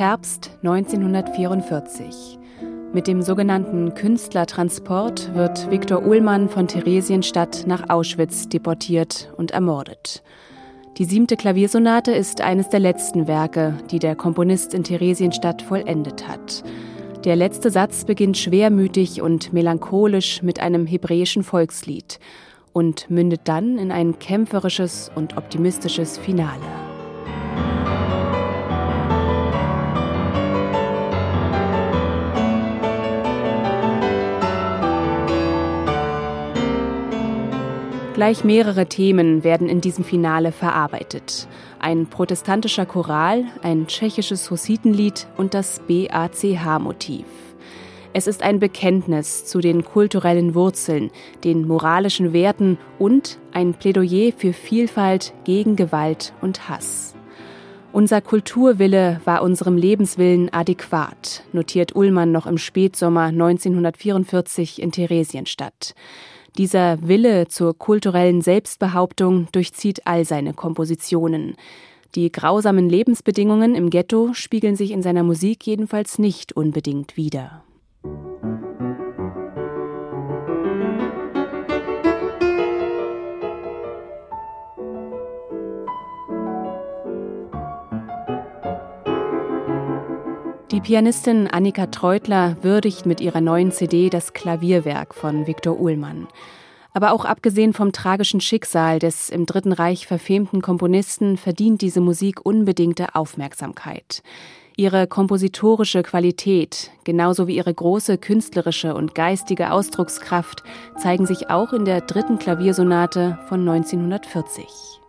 Herbst 1944. Mit dem sogenannten Künstlertransport wird Viktor Ullmann von Theresienstadt nach Auschwitz deportiert und ermordet. Die siebte Klaviersonate ist eines der letzten Werke, die der Komponist in Theresienstadt vollendet hat. Der letzte Satz beginnt schwermütig und melancholisch mit einem hebräischen Volkslied und mündet dann in ein kämpferisches und optimistisches Finale. Gleich mehrere Themen werden in diesem Finale verarbeitet. Ein protestantischer Choral, ein tschechisches Hussitenlied und das BACH-Motiv. Es ist ein Bekenntnis zu den kulturellen Wurzeln, den moralischen Werten und ein Plädoyer für Vielfalt gegen Gewalt und Hass. Unser Kulturwille war unserem Lebenswillen adäquat, notiert Ullmann noch im Spätsommer 1944 in Theresienstadt. Dieser Wille zur kulturellen Selbstbehauptung durchzieht all seine Kompositionen. Die grausamen Lebensbedingungen im Ghetto spiegeln sich in seiner Musik jedenfalls nicht unbedingt wider. Die Pianistin Annika Treutler würdigt mit ihrer neuen CD das Klavierwerk von Viktor Uhlmann. Aber auch abgesehen vom tragischen Schicksal des im Dritten Reich verfemten Komponisten verdient diese Musik unbedingte Aufmerksamkeit. Ihre kompositorische Qualität, genauso wie ihre große künstlerische und geistige Ausdruckskraft, zeigen sich auch in der dritten Klaviersonate von 1940.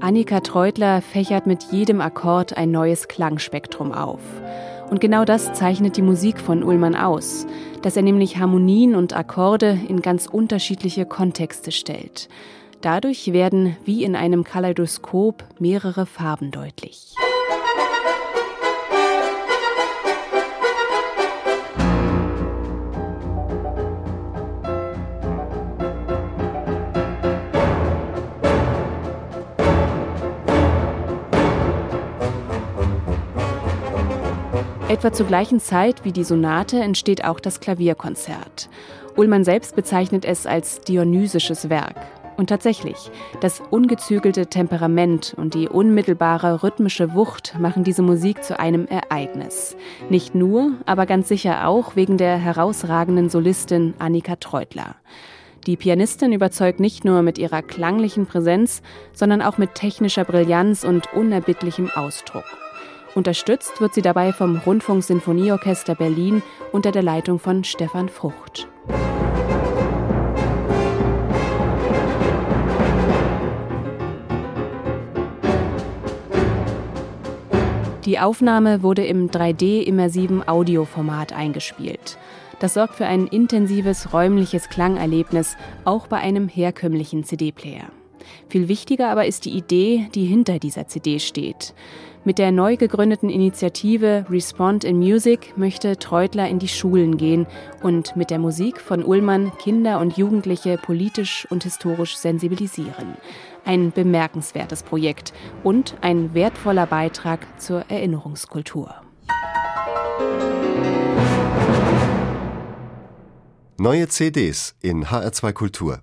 Annika Treutler fächert mit jedem Akkord ein neues Klangspektrum auf. Und genau das zeichnet die Musik von Ullmann aus, dass er nämlich Harmonien und Akkorde in ganz unterschiedliche Kontexte stellt. Dadurch werden wie in einem Kaleidoskop mehrere Farben deutlich. Etwa zur gleichen Zeit wie die Sonate entsteht auch das Klavierkonzert. Ullmann selbst bezeichnet es als dionysisches Werk. Und tatsächlich, das ungezügelte Temperament und die unmittelbare rhythmische Wucht machen diese Musik zu einem Ereignis. Nicht nur, aber ganz sicher auch wegen der herausragenden Solistin Annika Treutler. Die Pianistin überzeugt nicht nur mit ihrer klanglichen Präsenz, sondern auch mit technischer Brillanz und unerbittlichem Ausdruck. Unterstützt wird sie dabei vom Rundfunksinfonieorchester Berlin unter der Leitung von Stefan Frucht. Die Aufnahme wurde im 3D-immersiven Audioformat eingespielt. Das sorgt für ein intensives räumliches Klangerlebnis, auch bei einem herkömmlichen CD-Player. Viel wichtiger aber ist die Idee, die hinter dieser CD steht. Mit der neu gegründeten Initiative Respond in Music möchte Treutler in die Schulen gehen und mit der Musik von Ullmann Kinder und Jugendliche politisch und historisch sensibilisieren. Ein bemerkenswertes Projekt und ein wertvoller Beitrag zur Erinnerungskultur. Neue CDs in HR2 Kultur.